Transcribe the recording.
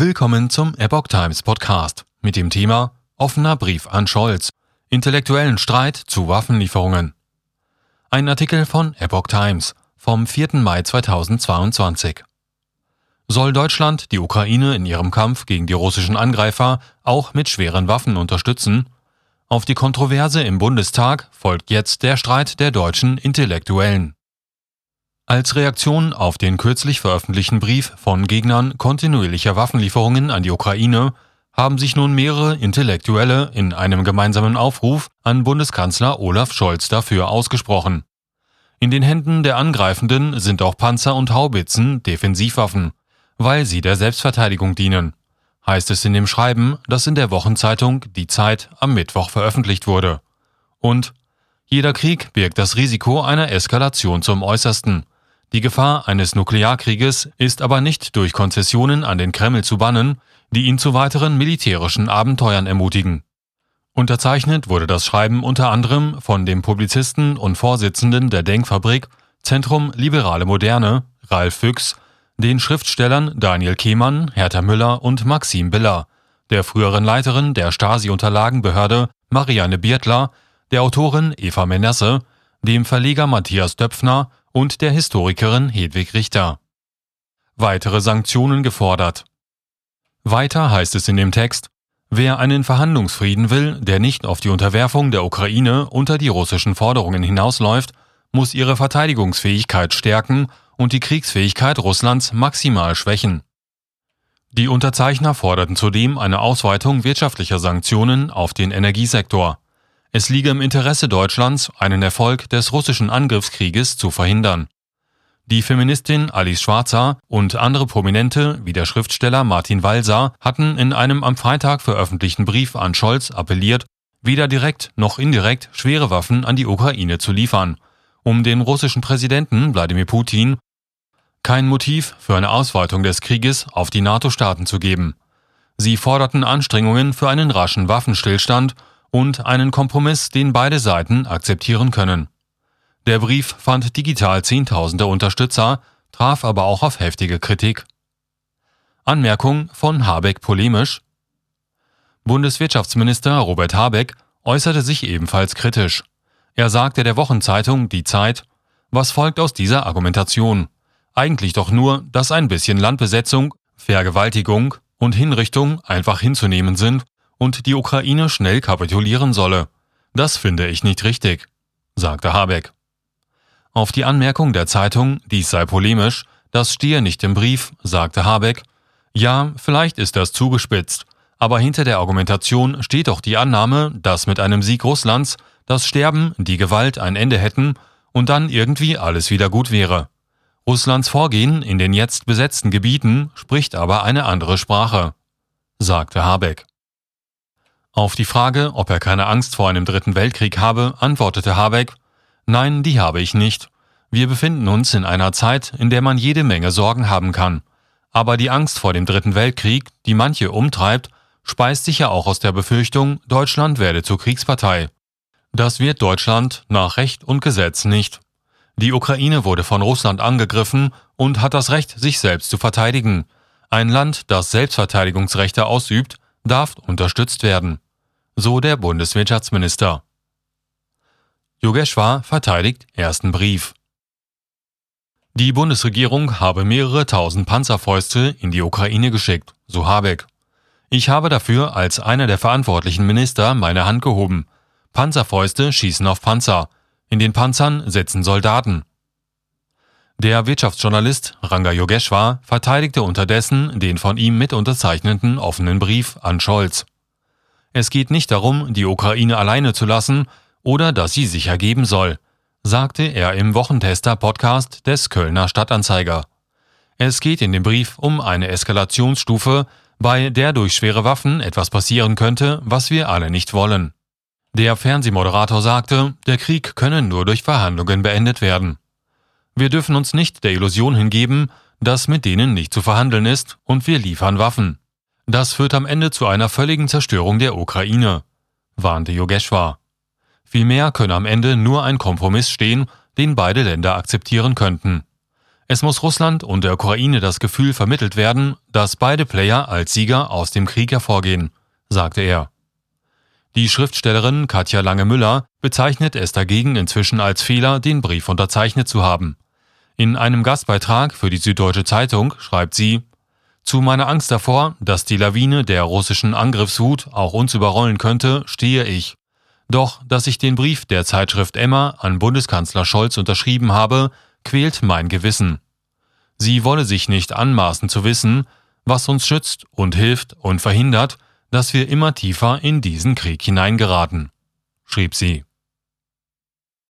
Willkommen zum Epoch Times Podcast mit dem Thema Offener Brief an Scholz. Intellektuellen Streit zu Waffenlieferungen. Ein Artikel von Epoch Times vom 4. Mai 2022. Soll Deutschland die Ukraine in ihrem Kampf gegen die russischen Angreifer auch mit schweren Waffen unterstützen? Auf die Kontroverse im Bundestag folgt jetzt der Streit der deutschen Intellektuellen. Als Reaktion auf den kürzlich veröffentlichten Brief von Gegnern kontinuierlicher Waffenlieferungen an die Ukraine haben sich nun mehrere Intellektuelle in einem gemeinsamen Aufruf an Bundeskanzler Olaf Scholz dafür ausgesprochen. In den Händen der Angreifenden sind auch Panzer und Haubitzen Defensivwaffen, weil sie der Selbstverteidigung dienen, heißt es in dem Schreiben, das in der Wochenzeitung Die Zeit am Mittwoch veröffentlicht wurde. Und jeder Krieg birgt das Risiko einer Eskalation zum Äußersten. Die Gefahr eines Nuklearkrieges ist aber nicht durch Konzessionen an den Kreml zu bannen, die ihn zu weiteren militärischen Abenteuern ermutigen. Unterzeichnet wurde das Schreiben unter anderem von dem Publizisten und Vorsitzenden der Denkfabrik Zentrum Liberale Moderne, Ralf Füchs, den Schriftstellern Daniel Kehmann, Hertha Müller und Maxim Biller, der früheren Leiterin der Stasi-Unterlagenbehörde Marianne Biertler, der Autorin Eva Menasse, dem Verleger Matthias Döpfner und der Historikerin Hedwig Richter. Weitere Sanktionen gefordert. Weiter heißt es in dem Text, wer einen Verhandlungsfrieden will, der nicht auf die Unterwerfung der Ukraine unter die russischen Forderungen hinausläuft, muss ihre Verteidigungsfähigkeit stärken und die Kriegsfähigkeit Russlands maximal schwächen. Die Unterzeichner forderten zudem eine Ausweitung wirtschaftlicher Sanktionen auf den Energiesektor. Es liege im Interesse Deutschlands, einen Erfolg des russischen Angriffskrieges zu verhindern. Die Feministin Alice Schwarzer und andere Prominente wie der Schriftsteller Martin Walser hatten in einem am Freitag veröffentlichten Brief an Scholz appelliert, weder direkt noch indirekt schwere Waffen an die Ukraine zu liefern, um den russischen Präsidenten Wladimir Putin kein Motiv für eine Ausweitung des Krieges auf die NATO-Staaten zu geben. Sie forderten Anstrengungen für einen raschen Waffenstillstand und einen Kompromiss, den beide Seiten akzeptieren können. Der Brief fand digital Zehntausende Unterstützer, traf aber auch auf heftige Kritik. Anmerkung von Habeck polemisch. Bundeswirtschaftsminister Robert Habeck äußerte sich ebenfalls kritisch. Er sagte der Wochenzeitung Die Zeit, was folgt aus dieser Argumentation? Eigentlich doch nur, dass ein bisschen Landbesetzung, Vergewaltigung und Hinrichtung einfach hinzunehmen sind und die Ukraine schnell kapitulieren solle. Das finde ich nicht richtig, sagte Habeck. Auf die Anmerkung der Zeitung, dies sei polemisch, das stehe nicht im Brief, sagte Habeck, ja, vielleicht ist das zugespitzt, aber hinter der Argumentation steht doch die Annahme, dass mit einem Sieg Russlands das Sterben, die Gewalt ein Ende hätten und dann irgendwie alles wieder gut wäre. Russlands Vorgehen in den jetzt besetzten Gebieten spricht aber eine andere Sprache, sagte Habeck. Auf die Frage, ob er keine Angst vor einem dritten Weltkrieg habe, antwortete Habeck, Nein, die habe ich nicht. Wir befinden uns in einer Zeit, in der man jede Menge Sorgen haben kann. Aber die Angst vor dem dritten Weltkrieg, die manche umtreibt, speist sich ja auch aus der Befürchtung, Deutschland werde zur Kriegspartei. Das wird Deutschland nach Recht und Gesetz nicht. Die Ukraine wurde von Russland angegriffen und hat das Recht, sich selbst zu verteidigen. Ein Land, das Selbstverteidigungsrechte ausübt, darf unterstützt werden. So der Bundeswirtschaftsminister. Yogeshwar verteidigt ersten Brief. Die Bundesregierung habe mehrere tausend Panzerfäuste in die Ukraine geschickt, so Habeck. Ich habe dafür als einer der verantwortlichen Minister meine Hand gehoben. Panzerfäuste schießen auf Panzer. In den Panzern sitzen Soldaten. Der Wirtschaftsjournalist Ranga Yogeshwar verteidigte unterdessen den von ihm mit unterzeichneten offenen Brief an Scholz. Es geht nicht darum, die Ukraine alleine zu lassen oder dass sie sich ergeben soll, sagte er im Wochentester-Podcast des Kölner Stadtanzeiger. Es geht in dem Brief um eine Eskalationsstufe, bei der durch schwere Waffen etwas passieren könnte, was wir alle nicht wollen. Der Fernsehmoderator sagte, der Krieg könne nur durch Verhandlungen beendet werden. Wir dürfen uns nicht der Illusion hingeben, dass mit denen nicht zu verhandeln ist und wir liefern Waffen. Das führt am Ende zu einer völligen Zerstörung der Ukraine, warnte Yogeshwar. Vielmehr könne am Ende nur ein Kompromiss stehen, den beide Länder akzeptieren könnten. Es muss Russland und der Ukraine das Gefühl vermittelt werden, dass beide Player als Sieger aus dem Krieg hervorgehen, sagte er. Die Schriftstellerin Katja Lange-Müller bezeichnet es dagegen inzwischen als Fehler, den Brief unterzeichnet zu haben. In einem Gastbeitrag für die Süddeutsche Zeitung schreibt sie, zu meiner Angst davor, dass die Lawine der russischen Angriffswut auch uns überrollen könnte, stehe ich. Doch, dass ich den Brief der Zeitschrift Emma an Bundeskanzler Scholz unterschrieben habe, quält mein Gewissen. Sie wolle sich nicht anmaßen zu wissen, was uns schützt und hilft und verhindert, dass wir immer tiefer in diesen Krieg hineingeraten, schrieb sie.